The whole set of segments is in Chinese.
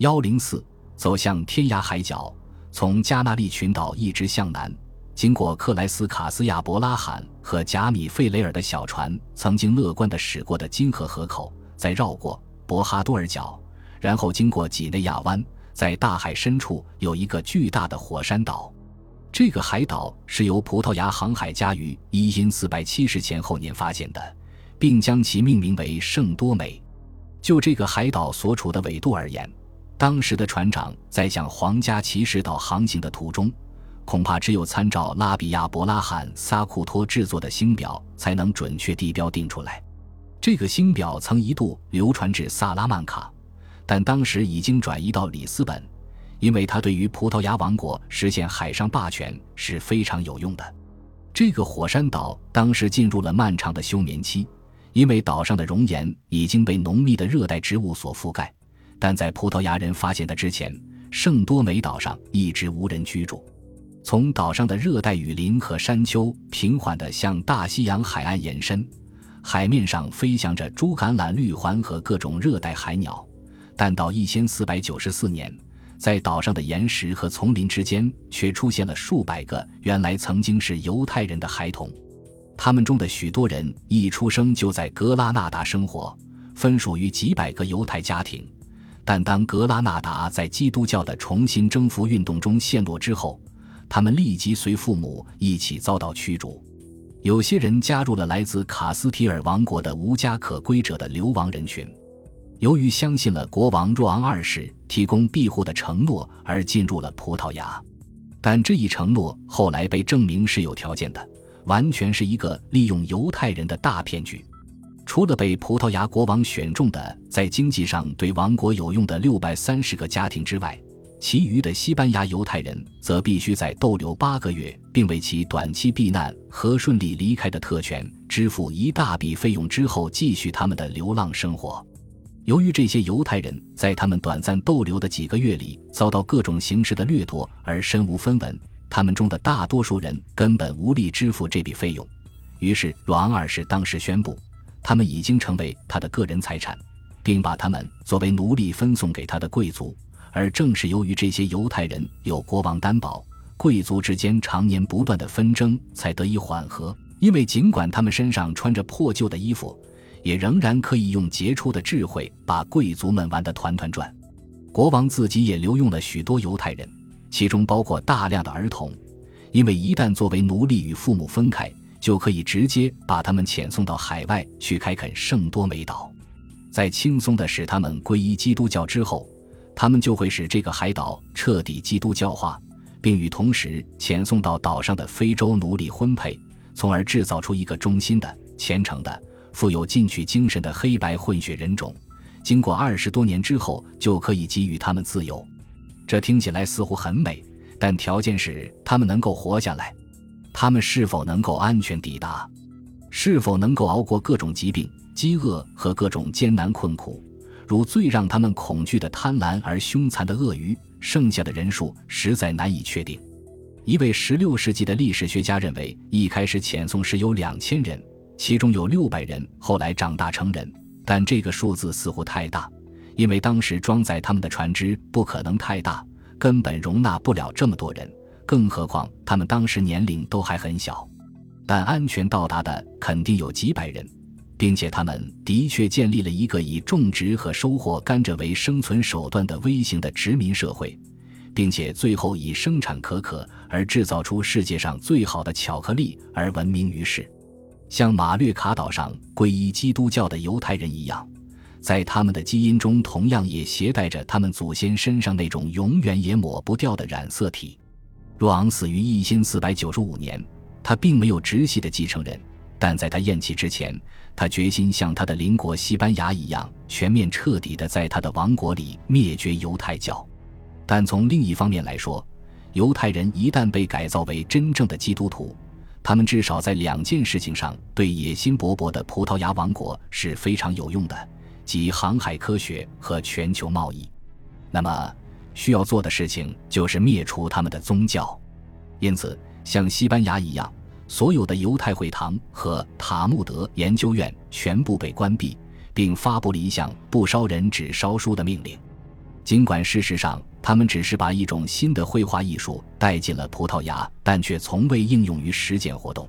幺零四走向天涯海角，从加纳利群岛一直向南，经过克莱斯卡斯亚伯拉罕和贾米费雷尔的小船曾经乐观地驶过的金河河口，再绕过博哈多尔角，然后经过几内亚湾，在大海深处有一个巨大的火山岛。这个海岛是由葡萄牙航海家于一因四百七十前后年发现的，并将其命名为圣多美。就这个海岛所处的纬度而言，当时的船长在向皇家骑士岛航行的途中，恐怕只有参照拉比亚伯拉罕·萨库托制作的星表，才能准确地标定出来。这个星表曾一度流传至萨拉曼卡，但当时已经转移到里斯本。因为它对于葡萄牙王国实现海上霸权是非常有用的。这个火山岛当时进入了漫长的休眠期，因为岛上的熔岩已经被浓密的热带植物所覆盖。但在葡萄牙人发现它之前，圣多美岛上一直无人居住。从岛上的热带雨林和山丘平缓地向大西洋海岸延伸，海面上飞翔着猪橄榄绿环和各种热带海鸟。但到一千四百九十四年。在岛上的岩石和丛林之间，却出现了数百个原来曾经是犹太人的孩童，他们中的许多人一出生就在格拉纳达生活，分属于几百个犹太家庭。但当格拉纳达在基督教的重新征服运动中陷落之后，他们立即随父母一起遭到驱逐。有些人加入了来自卡斯提尔王国的无家可归者的流亡人群。由于相信了国王若昂二世提供庇护的承诺而进入了葡萄牙，但这一承诺后来被证明是有条件的，完全是一个利用犹太人的大骗局。除了被葡萄牙国王选中的在经济上对王国有用的六百三十个家庭之外，其余的西班牙犹太人则必须在逗留八个月，并为其短期避难和顺利离开的特权支付一大笔费用之后，继续他们的流浪生活。由于这些犹太人在他们短暂逗留的几个月里遭到各种形式的掠夺而身无分文，他们中的大多数人根本无力支付这笔费用。于是，阮二世当时宣布，他们已经成为他的个人财产，并把他们作为奴隶分送给他的贵族。而正是由于这些犹太人有国王担保，贵族之间常年不断的纷争才得以缓和。因为尽管他们身上穿着破旧的衣服。也仍然可以用杰出的智慧把贵族们玩得团团转。国王自己也留用了许多犹太人，其中包括大量的儿童，因为一旦作为奴隶与父母分开，就可以直接把他们遣送到海外去开垦圣多美岛。在轻松地使他们皈依基督教之后，他们就会使这个海岛彻底基督教化，并与同时遣送到岛上的非洲奴隶婚配，从而制造出一个忠心的、虔诚的。富有进取精神的黑白混血人种，经过二十多年之后，就可以给予他们自由。这听起来似乎很美，但条件是他们能够活下来。他们是否能够安全抵达？是否能够熬过各种疾病、饥饿和各种艰难困苦？如最让他们恐惧的贪婪而凶残的鳄鱼，剩下的人数实在难以确定。一位16世纪的历史学家认为，一开始遣送时有两千人。其中有六百人后来长大成人，但这个数字似乎太大，因为当时装载他们的船只不可能太大，根本容纳不了这么多人。更何况他们当时年龄都还很小。但安全到达的肯定有几百人，并且他们的确建立了一个以种植和收获甘蔗为生存手段的微型的殖民社会，并且最后以生产可可而制造出世界上最好的巧克力而闻名于世。像马略卡岛上皈依基督教的犹太人一样，在他们的基因中同样也携带着他们祖先身上那种永远也抹不掉的染色体。若昂死于一千四百九十五年，他并没有直系的继承人，但在他咽气之前，他决心像他的邻国西班牙一样，全面彻底的在他的王国里灭绝犹太教。但从另一方面来说，犹太人一旦被改造为真正的基督徒，他们至少在两件事情上对野心勃勃的葡萄牙王国是非常有用的，即航海科学和全球贸易。那么，需要做的事情就是灭除他们的宗教。因此，像西班牙一样，所有的犹太会堂和塔木德研究院全部被关闭，并发布了一项不烧人只烧书的命令。尽管事实上他们只是把一种新的绘画艺术带进了葡萄牙，但却从未应用于实践活动。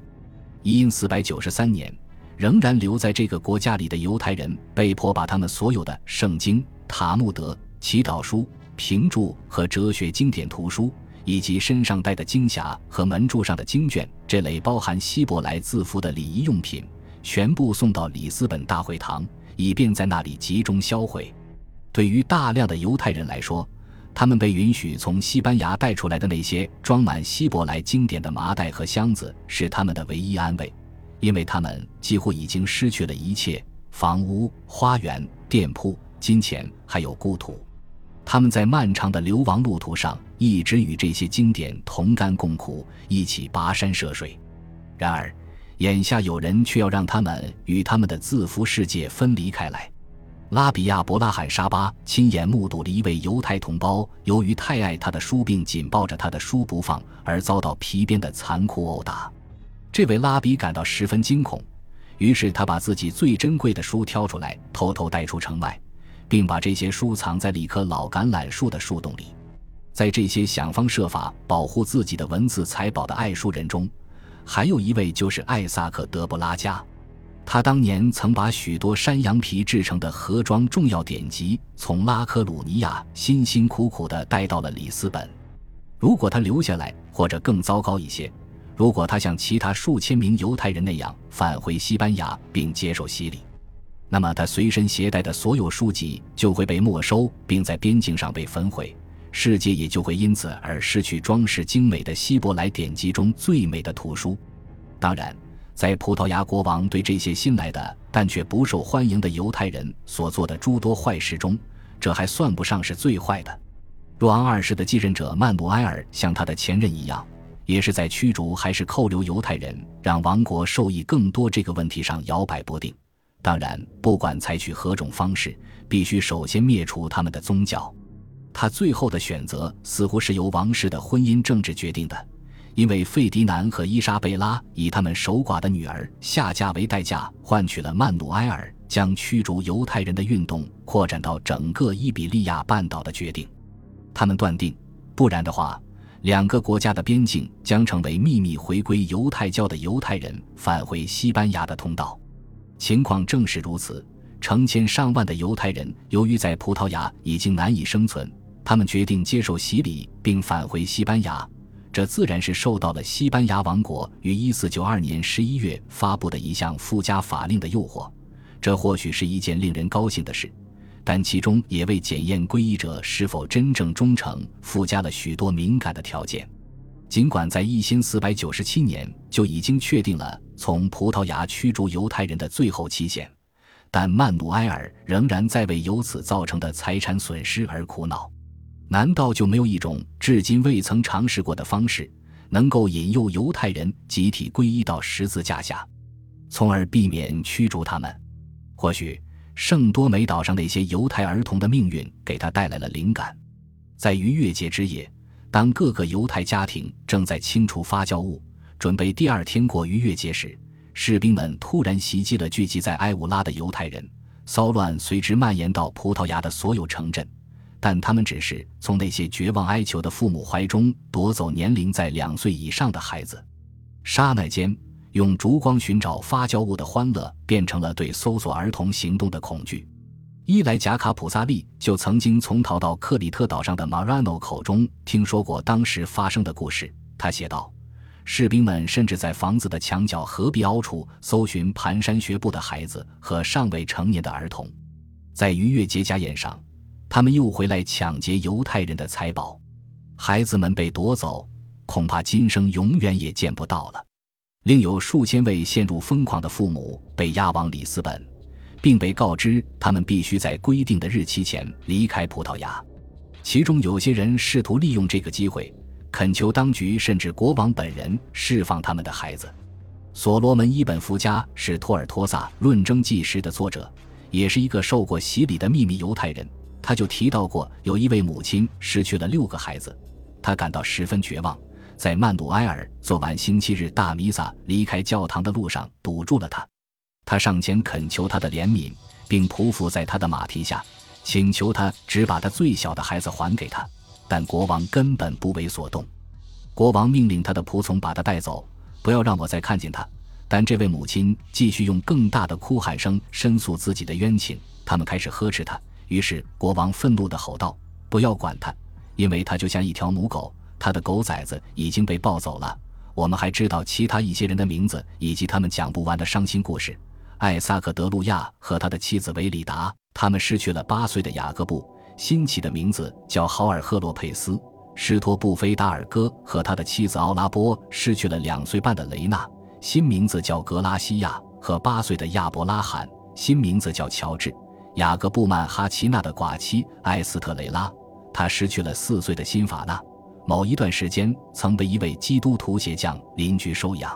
因四百九十三年，仍然留在这个国家里的犹太人被迫把他们所有的圣经、塔木德、祈祷书、评注和哲学经典图书，以及身上带的经匣和门柱上的经卷这类包含希伯来字符的礼仪用品，全部送到里斯本大会堂，以便在那里集中销毁。对于大量的犹太人来说，他们被允许从西班牙带出来的那些装满希伯来经典的麻袋和箱子是他们的唯一安慰，因为他们几乎已经失去了一切房屋、花园、店铺、金钱，还有故土。他们在漫长的流亡路途上一直与这些经典同甘共苦，一起跋山涉水。然而，眼下有人却要让他们与他们的字符世界分离开来。拉比亚·伯拉罕·沙巴亲眼目睹了一位犹太同胞由于太爱他的书并紧抱着他的书不放而遭到皮鞭的残酷殴打。这位拉比感到十分惊恐，于是他把自己最珍贵的书挑出来，偷偷带出城外，并把这些书藏在了一棵老橄榄树的树洞里。在这些想方设法保护自己的文字财宝的爱书人中，还有一位就是艾萨克·德布拉加。他当年曾把许多山羊皮制成的盒装重要典籍从拉科鲁尼亚辛辛苦苦地带到了里斯本。如果他留下来，或者更糟糕一些，如果他像其他数千名犹太人那样返回西班牙并接受洗礼，那么他随身携带的所有书籍就会被没收，并在边境上被焚毁，世界也就会因此而失去装饰精美的希伯来典籍中最美的图书。当然。在葡萄牙国王对这些新来的但却不受欢迎的犹太人所做的诸多坏事中，这还算不上是最坏的。若昂二世的继任者曼努埃尔像他的前任一样，也是在驱逐还是扣留犹太人，让王国受益更多这个问题上摇摆不定。当然，不管采取何种方式，必须首先灭除他们的宗教。他最后的选择似乎是由王室的婚姻政治决定的。因为费迪南和伊莎贝拉以他们守寡的女儿下嫁为代价，换取了曼努埃尔将驱逐犹太人的运动扩展到整个伊比利亚半岛的决定。他们断定，不然的话，两个国家的边境将成为秘密回归犹太教的犹太人返回西班牙的通道。情况正是如此，成千上万的犹太人由于在葡萄牙已经难以生存，他们决定接受洗礼并返回西班牙。这自然是受到了西班牙王国于一四九二年十一月发布的一项附加法令的诱惑。这或许是一件令人高兴的事，但其中也为检验皈依者是否真正忠诚附加了许多敏感的条件。尽管在一千四百九十七年就已经确定了从葡萄牙驱逐犹太人的最后期限，但曼努埃尔仍然在为由此造成的财产损失而苦恼。难道就没有一种至今未曾尝试过的方式，能够引诱犹太人集体皈依到十字架下，从而避免驱逐他们？或许圣多美岛上那些犹太儿童的命运给他带来了灵感。在逾越节之夜，当各个犹太家庭正在清除发酵物，准备第二天过逾越节时，士兵们突然袭击了聚集在埃乌拉的犹太人，骚乱随之蔓延到葡萄牙的所有城镇。但他们只是从那些绝望哀求的父母怀中夺走年龄在两岁以上的孩子，刹那间，用烛光寻找发酵物的欢乐变成了对搜索儿童行动的恐惧。伊莱贾卡普萨利就曾经从逃到克里特岛上的马拉诺口中听说过当时发生的故事。他写道：“士兵们甚至在房子的墙角和壁凹处搜寻蹒跚学步的孩子和尚未成年的儿童，在逾越节家宴上。”他们又回来抢劫犹太人的财宝，孩子们被夺走，恐怕今生永远也见不到了。另有数千位陷入疯狂的父母被押往里斯本，并被告知他们必须在规定的日期前离开葡萄牙。其中有些人试图利用这个机会，恳求当局甚至国王本人释放他们的孩子。所罗门·伊本·福加是托尔托萨《论争纪实》的作者，也是一个受过洗礼的秘密犹太人。他就提到过，有一位母亲失去了六个孩子，他感到十分绝望，在曼努埃尔做完星期日大弥撒离开教堂的路上堵住了他。他上前恳求他的怜悯，并匍匐在他的马蹄下，请求他只把他最小的孩子还给他，但国王根本不为所动。国王命令他的仆从把他带走，不要让我再看见他。但这位母亲继续用更大的哭喊声申诉自己的冤情。他们开始呵斥他，于是国王愤怒地吼道：“不要管他，因为他就像一条母狗。他的狗崽子已经被抱走了。我们还知道其他一些人的名字以及他们讲不完的伤心故事。艾萨克·德路亚和他的妻子维里达，他们失去了八岁的雅各布，新起的名字叫豪尔赫洛佩斯；施托布菲达尔戈和他的妻子奥拉波失去了两岁半的雷娜。”新名字叫格拉西亚和八岁的亚伯拉罕，新名字叫乔治。雅各布曼哈奇娜的寡妻艾斯特雷拉，他失去了四岁的辛法纳。某一段时间曾被一位基督徒鞋匠邻居收养。